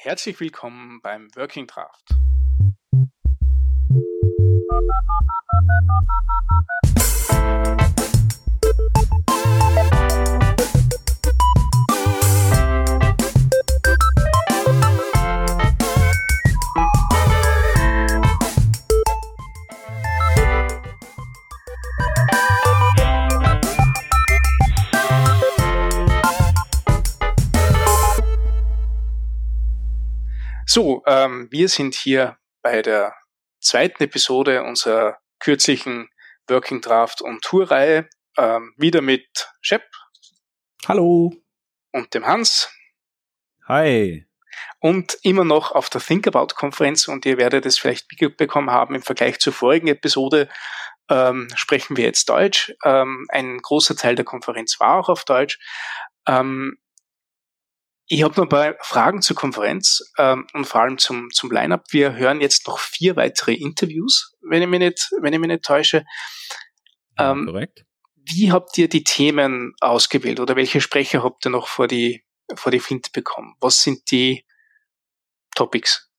Herzlich willkommen beim Working Draft. So, ähm, wir sind hier bei der zweiten Episode unserer kürzlichen Working Draft und Tourreihe. Ähm, wieder mit Shep. Hallo. Und dem Hans. Hi. Und immer noch auf der Think About Konferenz und ihr werdet es vielleicht mitbekommen haben im Vergleich zur vorigen Episode ähm, sprechen wir jetzt Deutsch. Ähm, ein großer Teil der Konferenz war auch auf Deutsch. Ähm, ich habe noch ein paar Fragen zur Konferenz ähm, und vor allem zum, zum Line-Up. Wir hören jetzt noch vier weitere Interviews, wenn ich mich nicht, wenn ich mich nicht täusche. Ähm, korrekt. Wie habt ihr die Themen ausgewählt oder welche Sprecher habt ihr noch vor die, vor die Flinte bekommen? Was sind die Topics?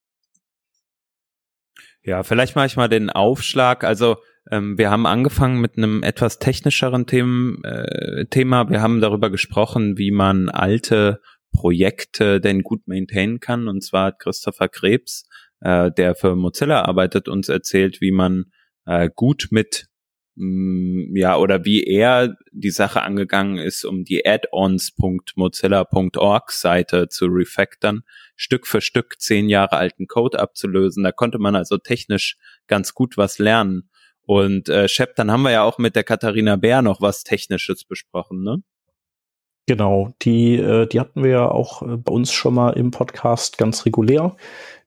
Ja, vielleicht mache ich mal den Aufschlag. Also ähm, wir haben angefangen mit einem etwas technischeren Themen, äh, Thema. Wir haben darüber gesprochen, wie man alte Projekte denn gut maintainen kann. Und zwar hat Christopher Krebs, äh, der für Mozilla arbeitet, uns erzählt, wie man äh, gut mit mh, mm, ja, oder wie er die Sache angegangen ist, um die addons.mozilla.org Seite zu refactoren, Stück für Stück zehn Jahre alten Code abzulösen. Da konnte man also technisch ganz gut was lernen. Und äh, Shep, dann haben wir ja auch mit der Katharina Bär noch was Technisches besprochen, ne? Genau, die, äh, die hatten wir ja auch äh, bei uns schon mal im Podcast ganz regulär.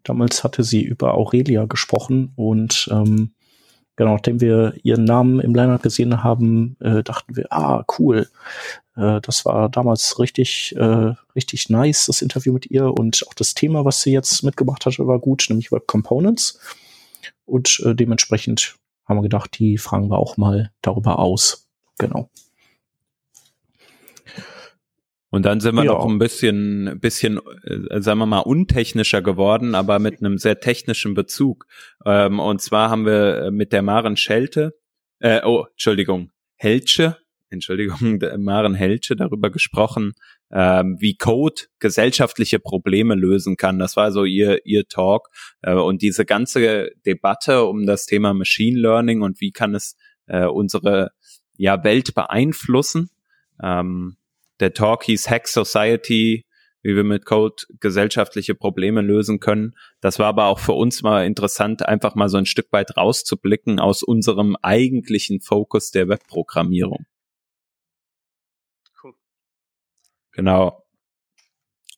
Damals hatte sie über Aurelia gesprochen und ähm, genau, nachdem wir ihren Namen im Line-Up gesehen haben, äh, dachten wir, ah, cool. Äh, das war damals richtig, äh, richtig nice, das Interview mit ihr und auch das Thema, was sie jetzt mitgebracht hatte, war gut, nämlich Web Components. Und äh, dementsprechend haben wir gedacht, die fragen wir auch mal darüber aus. Genau. Und dann sind wir ja. noch ein bisschen, bisschen, äh, sagen wir mal, untechnischer geworden, aber mit einem sehr technischen Bezug. Ähm, und zwar haben wir mit der Maren Schelte, äh, oh, Entschuldigung, Heltsche, Entschuldigung, Maren Heltsche darüber gesprochen, ähm, wie Code gesellschaftliche Probleme lösen kann. Das war so ihr, ihr Talk. Äh, und diese ganze Debatte um das Thema Machine Learning und wie kann es äh, unsere ja, Welt beeinflussen. Ähm, der Talk hieß Hack Society, wie wir mit Code gesellschaftliche Probleme lösen können. Das war aber auch für uns mal interessant, einfach mal so ein Stück weit rauszublicken aus unserem eigentlichen Fokus der Webprogrammierung. Cool. Genau.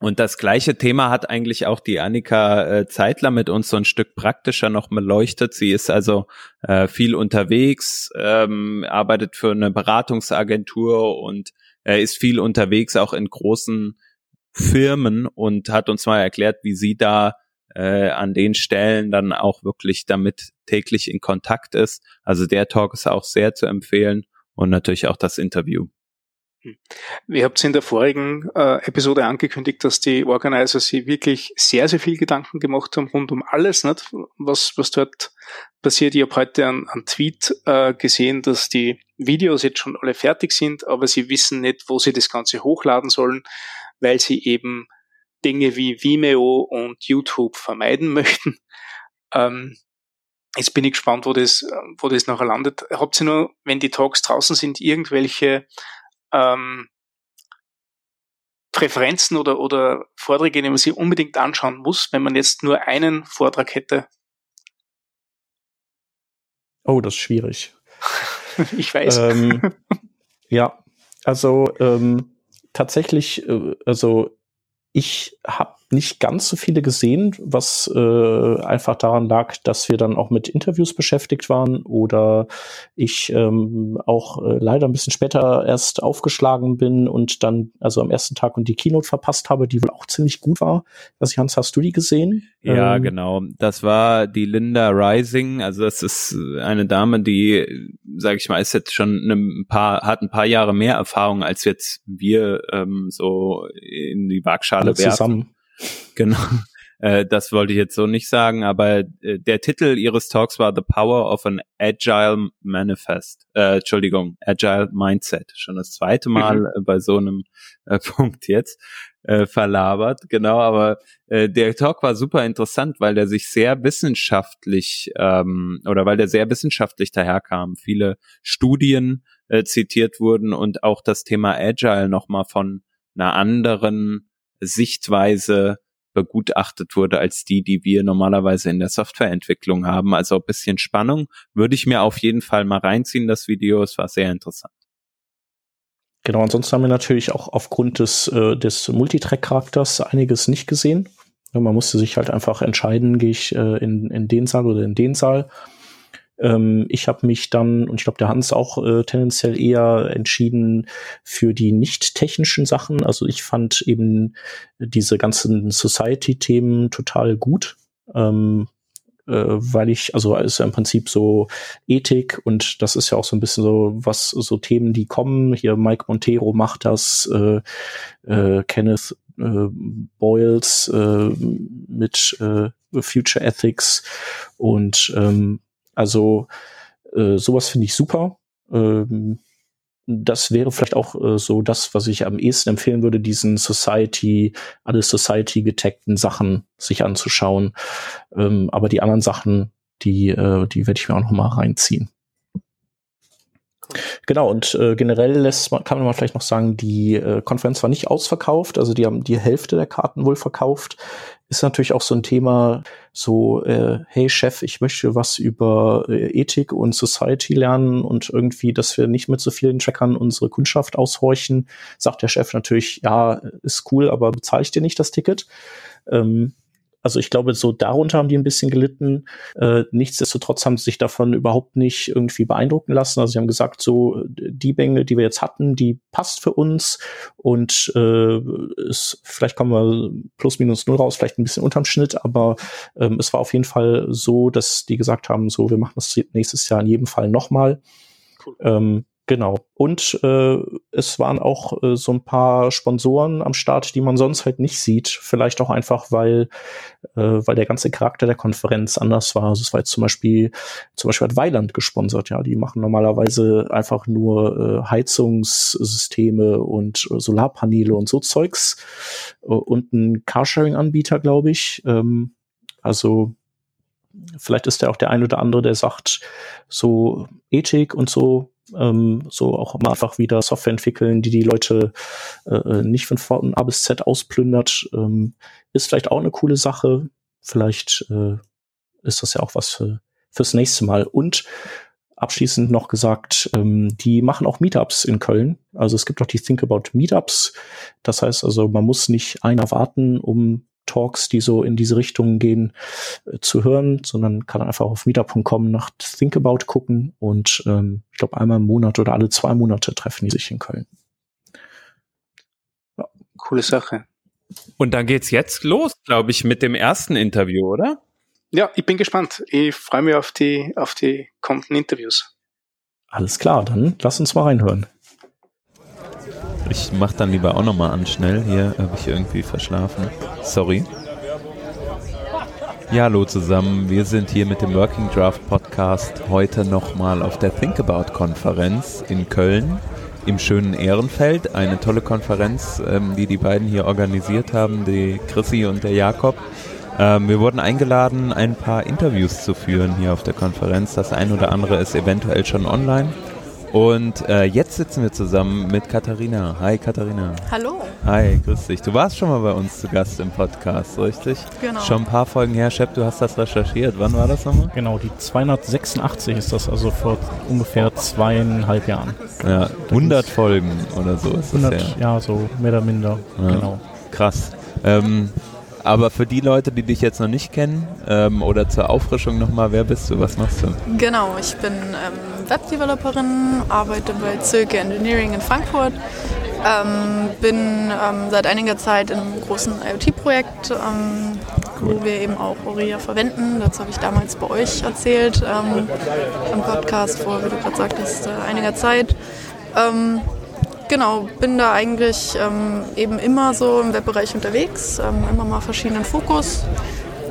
Und das gleiche Thema hat eigentlich auch die Annika äh, Zeitler mit uns so ein Stück praktischer noch beleuchtet. Sie ist also äh, viel unterwegs, ähm, arbeitet für eine Beratungsagentur und er ist viel unterwegs, auch in großen Firmen und hat uns mal erklärt, wie sie da äh, an den Stellen dann auch wirklich damit täglich in Kontakt ist. Also der Talk ist auch sehr zu empfehlen und natürlich auch das Interview. Wir habt in der vorigen äh, Episode angekündigt, dass die Organizer sich wirklich sehr, sehr viel Gedanken gemacht haben rund um alles, nicht? Was, was dort passiert. Ich habe heute einen Tweet äh, gesehen, dass die Videos jetzt schon alle fertig sind, aber sie wissen nicht, wo sie das Ganze hochladen sollen, weil sie eben Dinge wie Vimeo und YouTube vermeiden möchten. Ähm, jetzt bin ich gespannt, wo das, wo das nachher landet. Habt ihr nur, wenn die Talks draußen sind, irgendwelche ähm, Präferenzen oder, oder Vorträge, die man sich unbedingt anschauen muss, wenn man jetzt nur einen Vortrag hätte? Oh, das ist schwierig. ich weiß. Ähm, ja, also ähm, tatsächlich, äh, also ich habe nicht ganz so viele gesehen, was äh, einfach daran lag, dass wir dann auch mit Interviews beschäftigt waren oder ich ähm, auch äh, leider ein bisschen später erst aufgeschlagen bin und dann also am ersten Tag und die Keynote verpasst habe, die wohl auch ziemlich gut war. Was Hans, hast du die gesehen? Ja, ähm, genau. Das war die Linda Rising. Also das ist eine Dame, die, sage ich mal, ist jetzt schon ein paar, hat ein paar Jahre mehr Erfahrung als jetzt wir ähm, so in die Waagschale werfen. Zusammen. Genau. Äh, das wollte ich jetzt so nicht sagen, aber äh, der Titel ihres Talks war The Power of an Agile Manifest. Äh, Entschuldigung, Agile Mindset. Schon das zweite Mal mhm. bei so einem äh, Punkt jetzt äh, verlabert, genau, aber äh, der Talk war super interessant, weil der sich sehr wissenschaftlich ähm, oder weil der sehr wissenschaftlich daherkam. Viele Studien äh, zitiert wurden und auch das Thema Agile nochmal von einer anderen Sichtweise begutachtet wurde als die, die wir normalerweise in der Softwareentwicklung haben. Also ein bisschen Spannung würde ich mir auf jeden Fall mal reinziehen, das Video. Es war sehr interessant. Genau, ansonsten haben wir natürlich auch aufgrund des, äh, des Multitrack-Charakters einiges nicht gesehen. Man musste sich halt einfach entscheiden, gehe ich äh, in, in den Saal oder in den Saal. Ähm, ich habe mich dann, und ich glaube, der Hans auch äh, tendenziell eher entschieden für die nicht technischen Sachen. Also ich fand eben diese ganzen Society-Themen total gut. Ähm, äh, weil ich, also ist ja im Prinzip so Ethik und das ist ja auch so ein bisschen so, was so Themen, die kommen. Hier Mike Montero macht das, äh, äh, Kenneth äh, Boyles äh, mit äh, Future Ethics und ähm, also äh, sowas finde ich super. Ähm, das wäre vielleicht auch äh, so das, was ich am ehesten empfehlen würde, diesen Society, alle Society getagten Sachen sich anzuschauen. Ähm, aber die anderen Sachen, die, äh, die werde ich mir auch noch mal reinziehen. Genau, und äh, generell lässt man, kann man vielleicht noch sagen, die äh, Konferenz war nicht ausverkauft, also die haben die Hälfte der Karten wohl verkauft. Ist natürlich auch so ein Thema, so, äh, hey Chef, ich möchte was über äh, Ethik und Society lernen und irgendwie, dass wir nicht mit so vielen Trackern unsere Kundschaft aushorchen, sagt der Chef natürlich, ja, ist cool, aber bezahle ich dir nicht das Ticket. Ähm, also ich glaube, so darunter haben die ein bisschen gelitten. Äh, nichtsdestotrotz haben sie sich davon überhaupt nicht irgendwie beeindrucken lassen. Also sie haben gesagt, so die Bänge, die wir jetzt hatten, die passt für uns und äh, ist, vielleicht kommen wir plus minus null raus, vielleicht ein bisschen unterm Schnitt, aber ähm, es war auf jeden Fall so, dass die gesagt haben, so wir machen das nächstes Jahr in jedem Fall nochmal. Cool. Ähm, Genau. Und äh, es waren auch äh, so ein paar Sponsoren am Start, die man sonst halt nicht sieht. Vielleicht auch einfach, weil, äh, weil der ganze Charakter der Konferenz anders war. Also es war jetzt zum Beispiel, zum Beispiel hat Weiland gesponsert, ja. Die machen normalerweise einfach nur äh, Heizungssysteme und äh, Solarpaneele und so Zeugs. Äh, und ein Carsharing-Anbieter, glaube ich. Ähm, also vielleicht ist ja auch der ein oder andere, der sagt, so Ethik und so ähm, so auch mal einfach wieder Software entwickeln, die die Leute äh, äh nicht von A bis Z ausplündert, ähm, ist vielleicht auch eine coole Sache. Vielleicht äh, ist das ja auch was für, fürs nächste Mal. Und abschließend noch gesagt, ähm, die machen auch Meetups in Köln. Also es gibt auch die Think About Meetups. Das heißt also, man muss nicht einer warten, um Talks, die so in diese Richtung gehen, äh, zu hören, sondern kann einfach auf meetup.com nach Think About gucken und ähm, ich glaube einmal im Monat oder alle zwei Monate treffen die sich in Köln. Ja. Coole Sache. Und dann geht's jetzt los, glaube ich, mit dem ersten Interview, oder? Ja, ich bin gespannt. Ich freue mich auf die, auf die kommenden Interviews. Alles klar, dann lass uns mal reinhören. Ich mach dann lieber auch nochmal an schnell. Hier habe ich irgendwie verschlafen. Sorry. Ja, hallo zusammen. Wir sind hier mit dem Working Draft Podcast heute nochmal auf der Think About Konferenz in Köln im schönen Ehrenfeld. Eine tolle Konferenz, ähm, die die beiden hier organisiert haben, die Chrissy und der Jakob. Ähm, wir wurden eingeladen, ein paar Interviews zu führen hier auf der Konferenz. Das ein oder andere ist eventuell schon online. Und äh, jetzt sitzen wir zusammen mit Katharina. Hi Katharina. Hallo. Hi, grüß dich. Du warst schon mal bei uns zu Gast im Podcast, richtig? Genau. Schon ein paar Folgen her, Shep, du hast das recherchiert. Wann war das nochmal? Genau, die 286 ist das, also vor ungefähr zweieinhalb Jahren. Ja, 100 Folgen oder so ist 100, das ja. ja, so mehr oder minder, ja. genau. Krass. Ähm, aber für die Leute, die dich jetzt noch nicht kennen ähm, oder zur Auffrischung nochmal, wer bist du, was machst du? Genau, ich bin ähm, Webdeveloperin, arbeite bei Zirke Engineering in Frankfurt, ähm, bin ähm, seit einiger Zeit in einem großen IoT-Projekt, ähm, cool. wo wir eben auch Aurelia verwenden. Das habe ich damals bei euch erzählt ähm, im Podcast vor, wie du gerade sagtest, äh, einiger Zeit. Genau, bin da eigentlich ähm, eben immer so im Webbereich unterwegs, ähm, immer mal verschiedenen Fokus.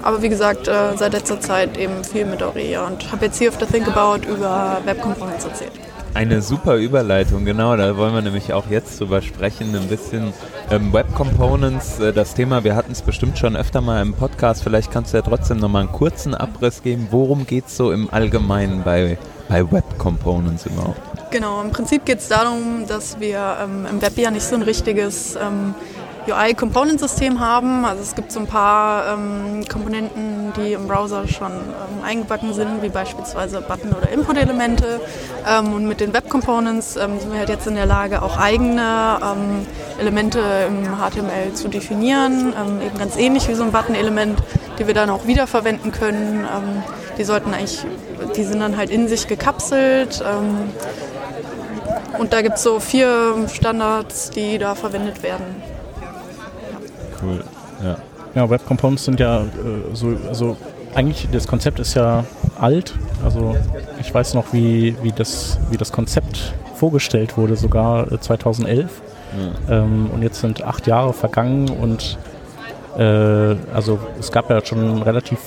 Aber wie gesagt, äh, seit letzter Zeit eben viel mit Aurelia und habe jetzt hier auf der Think About über Web Components erzählt. Eine super Überleitung, genau, da wollen wir nämlich auch jetzt drüber sprechen, ein bisschen ähm, Web Components, äh, das Thema, wir hatten es bestimmt schon öfter mal im Podcast, vielleicht kannst du ja trotzdem nochmal einen kurzen Abriss geben, worum geht es so im Allgemeinen bei, bei Web Components überhaupt? Genau, im Prinzip geht es darum, dass wir ähm, im Web ja nicht so ein richtiges ähm, UI-Component-System haben. Also es gibt so ein paar ähm, Komponenten, die im Browser schon ähm, eingebacken sind, wie beispielsweise Button- oder Input-Elemente. Ähm, und mit den Web-Components ähm, sind wir halt jetzt in der Lage, auch eigene ähm, Elemente im HTML zu definieren. Ähm, eben ganz ähnlich wie so ein Button-Element, die wir dann auch wiederverwenden können. die sollten eigentlich, die sind dann halt in sich gekapselt. und da gibt es so vier Standards, die da verwendet werden cool. Ja. Ja, Web Components sind ja äh, so, also eigentlich das Konzept ist ja alt. Also ich weiß noch, wie, wie, das, wie das Konzept vorgestellt wurde, sogar 2011. Äh, ja. Ähm, und jetzt sind acht Jahre vergangen und äh, also es gab ja schon relativ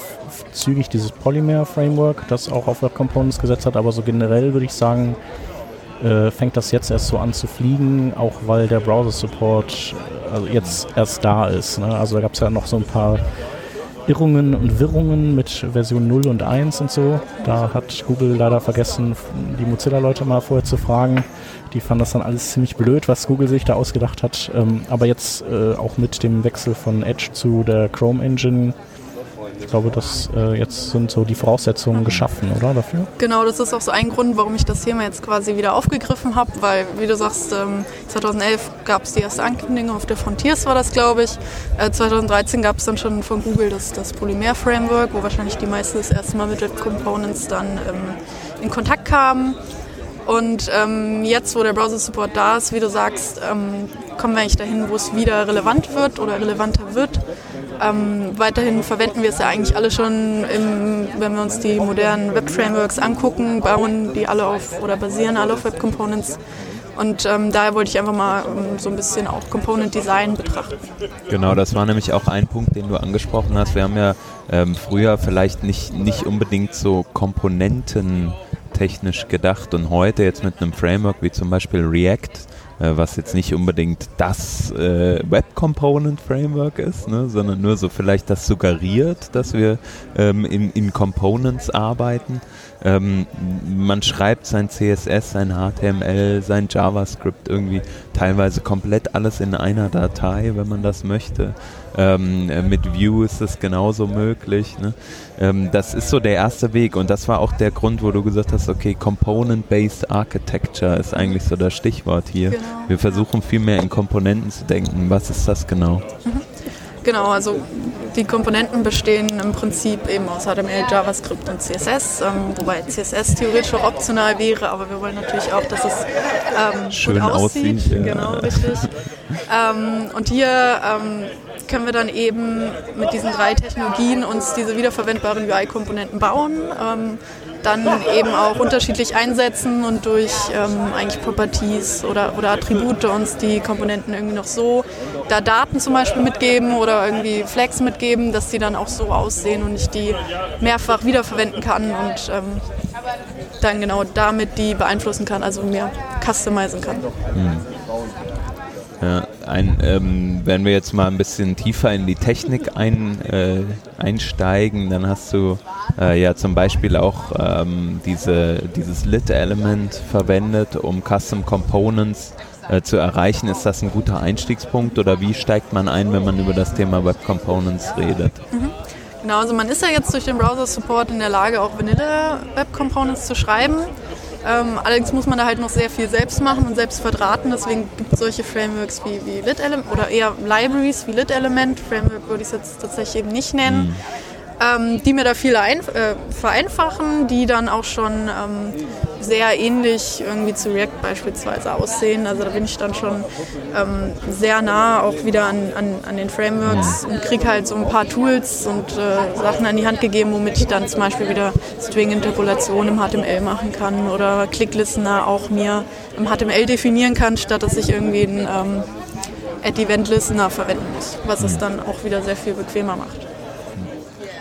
zügig dieses Polymer-Framework, das auch auf Web Components gesetzt hat, aber so generell würde ich sagen, äh, fängt das jetzt erst so an zu fliegen, auch weil der Browser-Support also jetzt erst da ist. Ne? Also da gab es ja noch so ein paar Irrungen und Wirrungen mit Version 0 und 1 und so. Da hat Google leider vergessen, die Mozilla-Leute mal vorher zu fragen. Die fanden das dann alles ziemlich blöd, was Google sich da ausgedacht hat. Ähm, aber jetzt äh, auch mit dem Wechsel von Edge zu der Chrome Engine ich glaube, das äh, jetzt sind so die Voraussetzungen geschaffen, oder dafür? Genau, das ist auch so ein Grund, warum ich das Thema jetzt quasi wieder aufgegriffen habe, weil, wie du sagst, ähm, 2011 gab es die erste Ankündigung auf der Frontiers, war das, glaube ich. Äh, 2013 gab es dann schon von Google das, das Polymer-Framework, wo wahrscheinlich die meisten das erste Mal mit Web Components dann ähm, in Kontakt kamen. Und ähm, jetzt, wo der Browser-Support da ist, wie du sagst, ähm, kommen wir eigentlich dahin, wo es wieder relevant wird oder relevanter wird. Ähm, weiterhin verwenden wir es ja eigentlich alle schon, im, wenn wir uns die modernen Web-Frameworks angucken, bauen die alle auf oder basieren alle auf Web-Components. Und ähm, daher wollte ich einfach mal ähm, so ein bisschen auch Component Design betrachten. Genau, das war nämlich auch ein Punkt, den du angesprochen hast. Wir haben ja ähm, früher vielleicht nicht, nicht unbedingt so Komponenten technisch gedacht und heute jetzt mit einem Framework wie zum Beispiel React was jetzt nicht unbedingt das äh, Web Component Framework ist, ne, sondern nur so vielleicht das suggeriert, dass wir ähm, in, in Components arbeiten. Ähm, man schreibt sein CSS, sein HTML, sein JavaScript irgendwie teilweise komplett alles in einer Datei, wenn man das möchte. Ähm, äh, mit Vue ist es genauso möglich. Ne? Ähm, das ist so der erste Weg und das war auch der Grund, wo du gesagt hast, okay, Component-Based Architecture ist eigentlich so das Stichwort hier. Genau. Wir versuchen viel mehr in Komponenten zu denken. Was ist das genau? Mhm. Genau, also die Komponenten bestehen im Prinzip eben aus HTML, JavaScript und CSS, ähm, wobei CSS theoretisch auch optional wäre, aber wir wollen natürlich auch, dass es ähm, Schön gut aussieht. aussieht ja. Genau, richtig. ähm, und hier ähm, können wir dann eben mit diesen drei Technologien uns diese wiederverwendbaren UI-Komponenten bauen, ähm, dann eben auch unterschiedlich einsetzen und durch ähm, eigentlich Properties oder, oder Attribute uns die Komponenten irgendwie noch so da Daten zum Beispiel mitgeben oder irgendwie Flags mitgeben, dass die dann auch so aussehen und ich die mehrfach wiederverwenden kann und ähm, dann genau damit die beeinflussen kann, also mehr customizen kann. Hm. Ja, ein, ähm, wenn wir jetzt mal ein bisschen tiefer in die Technik ein, äh, einsteigen, dann hast du äh, ja zum Beispiel auch ähm, diese, dieses Lit-Element verwendet, um Custom Components äh, zu erreichen. Ist das ein guter Einstiegspunkt oder wie steigt man ein, wenn man über das Thema Web Components redet? Mhm. Genau, also man ist ja jetzt durch den Browser-Support in der Lage, auch Vanilla Web Components zu schreiben. Ähm, allerdings muss man da halt noch sehr viel selbst machen und selbst verdrahten. Deswegen gibt es solche Frameworks wie, wie Lit Element oder eher Libraries wie Lit Element. Framework würde ich es jetzt tatsächlich eben nicht nennen. Mhm. Ähm, die mir da viel ein, äh, vereinfachen, die dann auch schon ähm, sehr ähnlich irgendwie zu React beispielsweise aussehen. Also da bin ich dann schon ähm, sehr nah auch wieder an, an, an den Frameworks und kriege halt so ein paar Tools und äh, Sachen an die Hand gegeben, womit ich dann zum Beispiel wieder String-Interpolation im HTML machen kann oder Click-Listener auch mir im HTML definieren kann, statt dass ich irgendwie einen ähm, Add-Event-Listener verwenden muss, was es dann auch wieder sehr viel bequemer macht.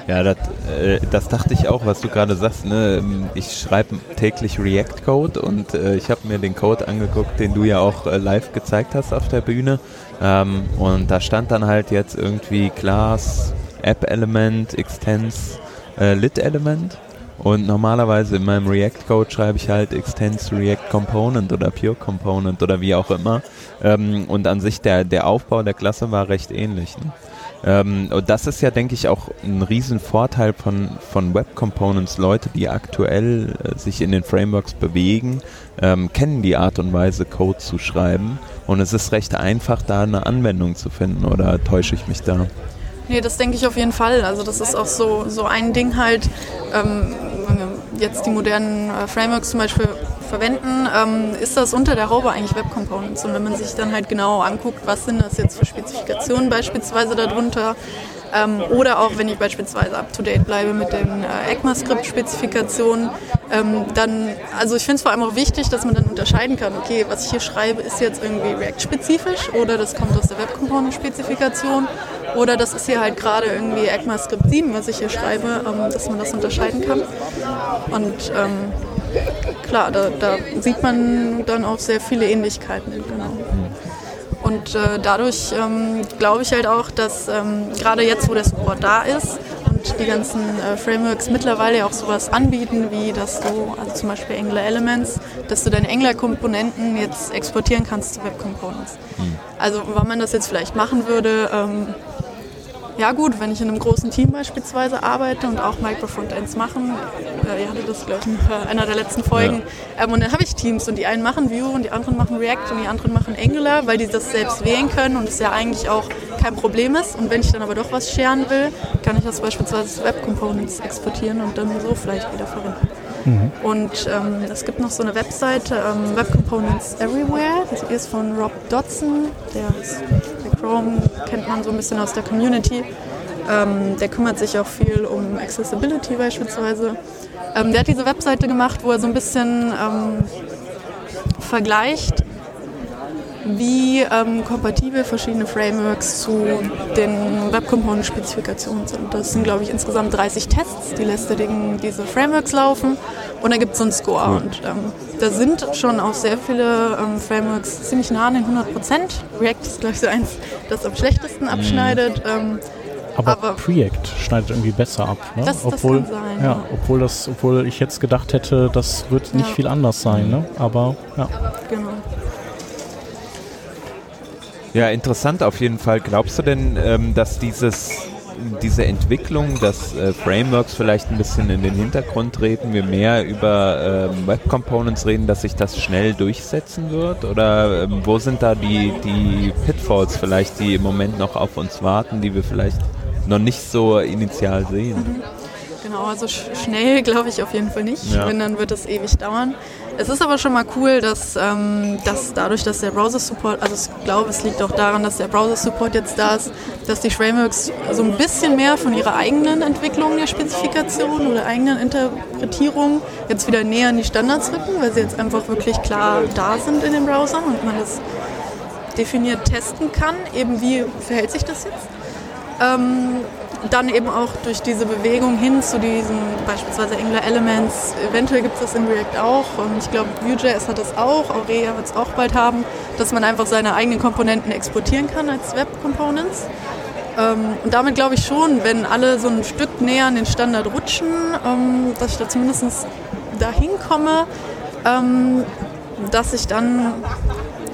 Ja, das, äh, das dachte ich auch, was du gerade sagst. Ne? Ich schreibe täglich React-Code und äh, ich habe mir den Code angeguckt, den du ja auch äh, live gezeigt hast auf der Bühne. Ähm, und da stand dann halt jetzt irgendwie Class, App-Element, Extends, äh, Lit-Element. Und normalerweise in meinem React-Code schreibe ich halt Extends React Component oder Pure Component oder wie auch immer. Ähm, und an sich der, der Aufbau der Klasse war recht ähnlich. Ne? Ähm, und das ist ja, denke ich, auch ein Riesenvorteil von, von Web Components. Leute, die aktuell äh, sich in den Frameworks bewegen, ähm, kennen die Art und Weise, Code zu schreiben. Und es ist recht einfach, da eine Anwendung zu finden. Oder täusche ich mich da? Nee, das denke ich auf jeden Fall. Also das ist auch so, so ein Ding halt, ähm, jetzt die modernen äh, Frameworks zum Beispiel verwenden, ähm, ist das unter der Haube eigentlich Web Components. Und wenn man sich dann halt genau anguckt, was sind das jetzt für Spezifikationen beispielsweise darunter, ähm, oder auch wenn ich beispielsweise up-to-date bleibe mit den äh, ECMAScript-Spezifikationen, ähm, dann, also ich finde es vor allem auch wichtig, dass man dann unterscheiden kann, okay, was ich hier schreibe, ist jetzt irgendwie React-spezifisch oder das kommt aus der Web-Component-Spezifikation oder das ist hier halt gerade irgendwie ECMAScript 7, was ich hier schreibe, ähm, dass man das unterscheiden kann. Und ähm, klar, da, da, sieht man dann auch sehr viele Ähnlichkeiten. Genau. Und äh, dadurch ähm, glaube ich halt auch, dass ähm, gerade jetzt, wo der Support da ist und die ganzen äh, Frameworks mittlerweile auch sowas anbieten, wie dass du, also zum Beispiel Angular Elements, dass du deine Angular-Komponenten jetzt exportieren kannst zu Web Components. Mhm. Also, wann man das jetzt vielleicht machen würde, ähm, ja gut, wenn ich in einem großen Team beispielsweise arbeite und auch Microfrontends machen, äh, ihr hattet das glaube ich in einer der letzten Folgen, ja. ähm, und dann habe ich Teams und die einen machen Vue und die anderen machen React und die anderen machen Angular, weil die das selbst wählen können und es ja eigentlich auch kein Problem ist. Und wenn ich dann aber doch was scheren will, kann ich das beispielsweise zu Web Components exportieren und dann so vielleicht wieder verwenden. Mhm. Und ähm, es gibt noch so eine Webseite, ähm, Web Components Everywhere, die ist von Rob Dodson, der ist Chrome kennt man so ein bisschen aus der Community. Ähm, der kümmert sich auch viel um Accessibility beispielsweise. Ähm, der hat diese Webseite gemacht, wo er so ein bisschen ähm, vergleicht, wie ähm, kompatibel verschiedene Frameworks zu den Web Component Spezifikationen sind. Das sind, glaube ich, insgesamt 30 Tests, die lässt er diese Frameworks laufen und dann gibt es so einen Score. Und ähm, da sind schon auch sehr viele ähm, Frameworks ziemlich nah an den 100 Prozent. React ist, glaube ich, so eins, das am schlechtesten abschneidet. Mhm. Aber, aber Preact schneidet irgendwie besser ab. Ne? Das, obwohl, das sein, ja, ja, Obwohl, das, obwohl ich jetzt gedacht hätte, das wird nicht ja. viel anders sein. Ne? Aber ja. Genau. Ja, interessant auf jeden Fall. Glaubst du denn, ähm, dass dieses diese Entwicklung, dass äh, Frameworks vielleicht ein bisschen in den Hintergrund treten, wir mehr über ähm, Web Components reden, dass sich das schnell durchsetzen wird? Oder ähm, wo sind da die, die Pitfalls vielleicht, die im Moment noch auf uns warten, die wir vielleicht noch nicht so initial sehen? Mhm. Genau, also sch schnell glaube ich auf jeden Fall nicht. Ja. Wenn, dann wird es ewig dauern. Es ist aber schon mal cool, dass, ähm, dass dadurch, dass der Browser-Support, also ich glaube, es liegt auch daran, dass der Browser-Support jetzt da ist, dass die Frameworks so ein bisschen mehr von ihrer eigenen Entwicklung der Spezifikation oder eigenen Interpretierung jetzt wieder näher an die Standards rücken, weil sie jetzt einfach wirklich klar da sind in den Browsern und man das definiert testen kann, eben wie verhält sich das jetzt. Ähm, dann eben auch durch diese Bewegung hin zu diesen beispielsweise Angular Elements, eventuell gibt es das in React auch und ich glaube Vue.js hat das auch, Aurea wird es auch bald haben, dass man einfach seine eigenen Komponenten exportieren kann als Web Components. Ähm, und damit glaube ich schon, wenn alle so ein Stück näher an den Standard rutschen, ähm, dass ich da zumindest dahin komme, ähm, dass ich dann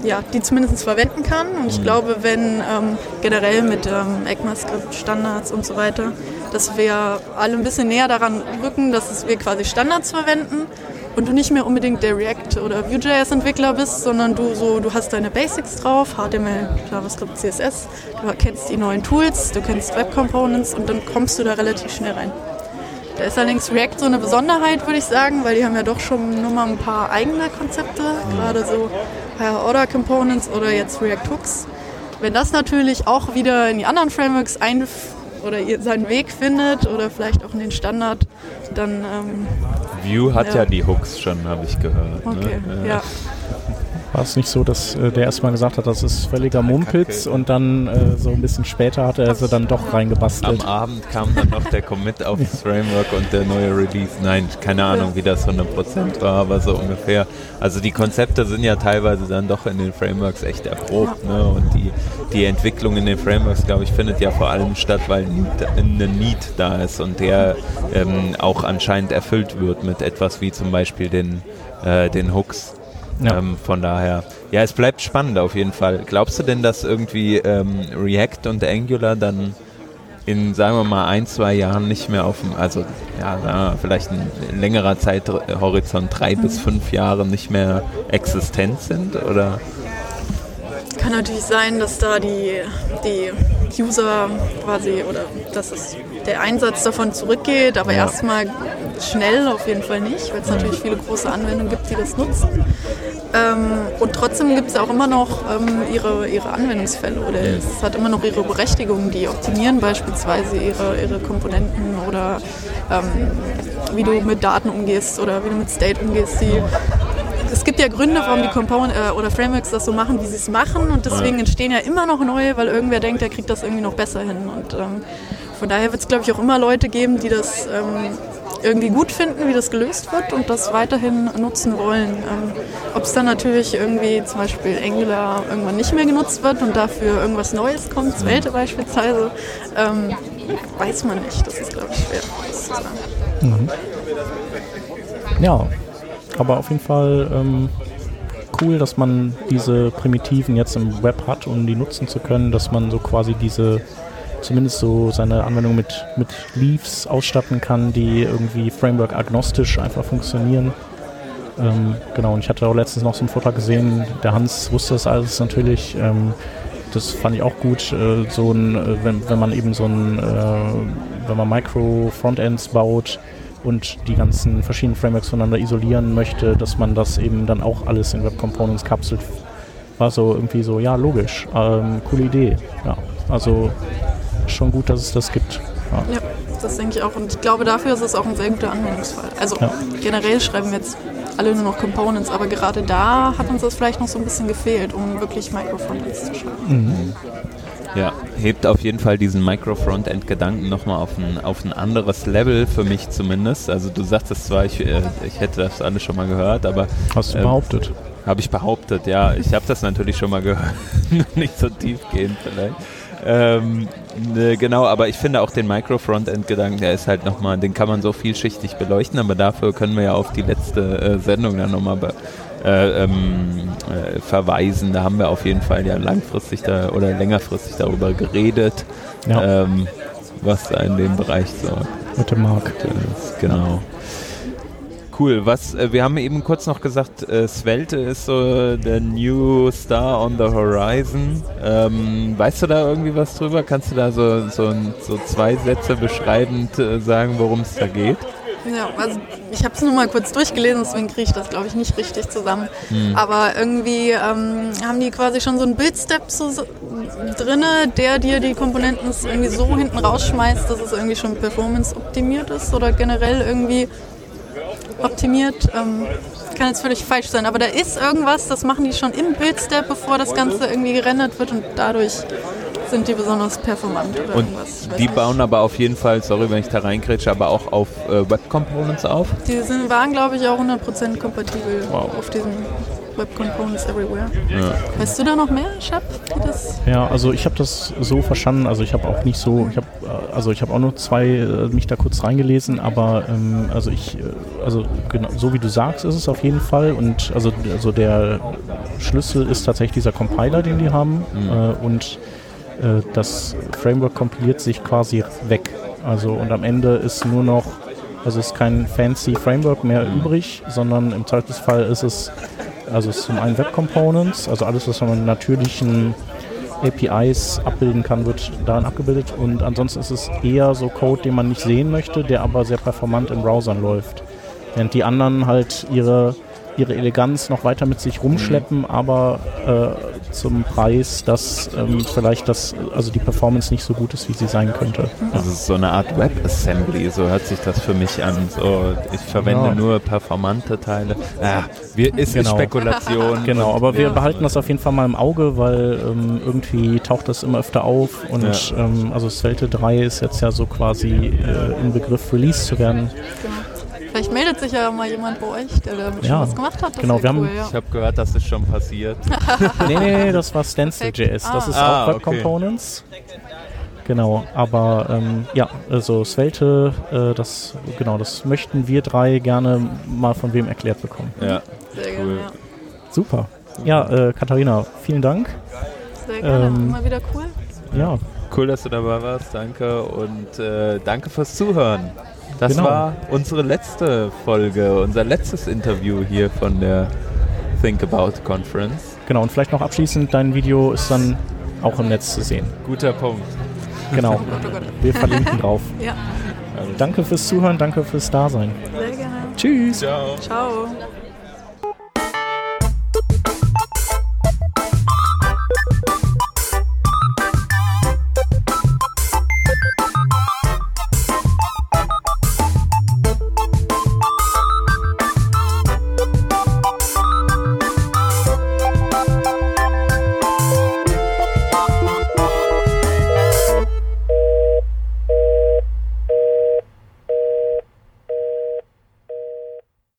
ja, die zumindest verwenden kann. Und ich mhm. glaube, wenn ähm, generell mit ähm, ECMAScript-Standards und so weiter, dass wir alle ein bisschen näher daran rücken, dass wir quasi Standards verwenden und du nicht mehr unbedingt der React- oder Vue.js-Entwickler bist, sondern du so, du hast deine Basics drauf, HTML, JavaScript, CSS, du kennst die neuen Tools, du kennst Web Components und dann kommst du da relativ schnell rein. Da ist allerdings React so eine Besonderheit, würde ich sagen, weil die haben ja doch schon nur mal ein paar eigene Konzepte, gerade so Higher Order Components oder jetzt React Hooks. Wenn das natürlich auch wieder in die anderen Frameworks ein oder seinen Weg findet oder vielleicht auch in den Standard, dann. Ähm, Vue hat ja. ja die Hooks schon, habe ich gehört. Ne? Okay, ne? ja. War es nicht so, dass äh, der erstmal gesagt hat, das ist völliger Mumpitz und dann äh, so ein bisschen später hat er sie dann doch reingebastelt? Am Abend kam dann noch der Commit auf das Framework und der neue Release. Nein, keine Ahnung, wie das 100% war, aber so ungefähr. Also die Konzepte sind ja teilweise dann doch in den Frameworks echt erprobt. Ne? Und die, die Entwicklung in den Frameworks, glaube ich, findet ja vor allem statt, weil eine Need da ist und der ähm, auch anscheinend erfüllt wird mit etwas wie zum Beispiel den, äh, den Hooks. Ja. Ähm, von daher, ja, es bleibt spannend auf jeden Fall. Glaubst du denn, dass irgendwie ähm, React und Angular dann in, sagen wir mal, ein, zwei Jahren nicht mehr auf dem, also ja, wir, vielleicht ein längerer Zeithorizont, drei mhm. bis fünf Jahre nicht mehr existent sind? Oder? Kann natürlich sein, dass da die, die User quasi oder dass es der Einsatz davon zurückgeht, aber ja. erstmal schnell auf jeden Fall nicht, weil es natürlich viele große Anwendungen gibt, die das nutzen. Ähm, und trotzdem gibt es auch immer noch ähm, ihre, ihre Anwendungsfälle oder es hat immer noch ihre Berechtigung, die optimieren beispielsweise ihre, ihre Komponenten oder ähm, wie du mit Daten umgehst oder wie du mit State umgehst. Die, es gibt ja Gründe, warum die Component äh, oder Frameworks das so machen, wie sie es machen und deswegen entstehen ja immer noch neue, weil irgendwer denkt, der kriegt das irgendwie noch besser hin. Und ähm, von daher wird es, glaube ich, auch immer Leute geben, die das ähm, irgendwie gut finden, wie das gelöst wird und das weiterhin nutzen wollen. Ähm, Ob es dann natürlich irgendwie zum Beispiel Angular irgendwann nicht mehr genutzt wird und dafür irgendwas Neues kommt, Svelte beispielsweise, ähm, weiß man nicht. Das ist, glaube ich, schwer das zu sagen. Mhm. Ja, aber auf jeden Fall ähm, cool, dass man diese Primitiven jetzt im Web hat, um die nutzen zu können, dass man so quasi diese zumindest so seine Anwendung mit, mit Leaves ausstatten kann, die irgendwie Framework-agnostisch einfach funktionieren. Ähm, genau, und ich hatte auch letztens noch so einen Vortrag gesehen, der Hans wusste das alles natürlich. Ähm, das fand ich auch gut, äh, so ein, äh, wenn, wenn man eben so ein, äh, wenn man Micro-Frontends baut und die ganzen verschiedenen Frameworks voneinander isolieren möchte, dass man das eben dann auch alles in Web Components kapselt. War so irgendwie so, ja, logisch, ähm, coole Idee. Ja, also schon gut, dass es das gibt. Ja. ja. das denke ich auch. Und ich glaube, dafür ist es auch ein sehr guter Anwendungsfall. Also ja. generell schreiben wir jetzt alle nur noch Components, aber gerade da hat uns das vielleicht noch so ein bisschen gefehlt, um wirklich Microfrontends zu schreiben. Mhm. Ja, hebt auf jeden Fall diesen Micro-Frontend-Gedanken nochmal auf ein, auf ein anderes Level für mich zumindest. Also du sagtest zwar, ich, äh, ich hätte das alles schon mal gehört, aber... Hast du äh, behauptet? Habe ich behauptet, ja. Ich habe das natürlich schon mal gehört. Nicht so tief gehen vielleicht. Ähm, ne, genau, aber ich finde auch den Micro-Frontend-Gedanken, der ist halt nochmal, den kann man so vielschichtig beleuchten, aber dafür können wir ja auf die letzte äh, Sendung dann nochmal äh, ähm, äh, verweisen. Da haben wir auf jeden Fall ja langfristig da oder längerfristig darüber geredet, ja. ähm, was da in dem Bereich so mit dem Markt ist. Genau cool. Was, äh, wir haben eben kurz noch gesagt, äh, Svelte ist so der New Star on the Horizon. Ähm, weißt du da irgendwie was drüber? Kannst du da so, so, so zwei Sätze beschreibend äh, sagen, worum es da geht? Ja, also ich habe es nur mal kurz durchgelesen, deswegen kriege ich das, glaube ich, nicht richtig zusammen. Hm. Aber irgendwie ähm, haben die quasi schon so einen Build-Step so drin, der dir die Komponenten irgendwie so hinten rausschmeißt, dass es irgendwie schon performance-optimiert ist oder generell irgendwie optimiert. Ähm, kann jetzt völlig falsch sein, aber da ist irgendwas, das machen die schon im Bildstep, bevor das Ganze irgendwie gerendert wird und dadurch sind die besonders performant oder und irgendwas. Die bauen aber auf jeden Fall, sorry, wenn ich da reinkretsche, aber auch auf äh, Web Components auf? Die sind, waren, glaube ich, auch 100% kompatibel wow. auf diesem Web Components Everywhere. Ja. Weißt du da noch mehr, Shab? Ja, also ich habe das so verstanden, also ich habe auch nicht so, ich habe äh, also ich habe auch nur zwei äh, mich da kurz reingelesen, aber ähm, also ich, äh, also genau, so wie du sagst, ist es auf jeden Fall und also, also der Schlüssel ist tatsächlich dieser Compiler, den die haben mhm. äh, und das Framework kompiliert sich quasi weg. Also und am Ende ist nur noch Also es ist kein fancy Framework mehr mhm. übrig, sondern im Zweifelsfall ist es, also ist zum einen Web Components, also alles, was man mit natürlichen APIs abbilden kann, wird darin abgebildet. Und ansonsten ist es eher so Code, den man nicht sehen möchte, der aber sehr performant in Browsern läuft. Während die anderen halt ihre ihre Eleganz noch weiter mit sich rumschleppen, mhm. aber äh, zum Preis, dass ähm, vielleicht das, also die Performance nicht so gut ist, wie sie sein könnte. Also es ist so eine Art WebAssembly, so hört sich das für mich an. So, ich verwende ja. nur performante Teile. Ah, wir, ist genau. Spekulation. Genau, aber wir ja. behalten das auf jeden Fall mal im Auge, weil ähm, irgendwie taucht das immer öfter auf und ja. ähm, also Svelte 3 ist jetzt ja so quasi äh, im Begriff Release zu werden. Vielleicht meldet sich ja mal jemand bei euch, der damit ja. schon was gemacht hat. Das genau, wir cool, haben, ja. Ich habe gehört, das ist schon passiert. nee, nee, das war Stencil.js. Das ah. ist ah, auch Web okay. Components. Genau, aber ähm, ja, also Svelte, äh, das genau, das möchten wir drei gerne mal von wem erklärt bekommen. Ja, sehr cool. Gerne, ja. Super. Ja, äh, Katharina, vielen Dank. Sehr gerne, ähm, immer wieder cool. Ja. Cool, dass du dabei warst, danke und äh, danke fürs Zuhören. Das genau. war unsere letzte Folge, unser letztes Interview hier von der Think About Conference. Genau, und vielleicht noch abschließend, dein Video ist dann auch im Netz zu sehen. Guter Punkt. Genau, wir verlinken drauf. Ja. Danke fürs Zuhören, danke fürs Dasein. Sehr gerne. Tschüss. Ciao. Ciao.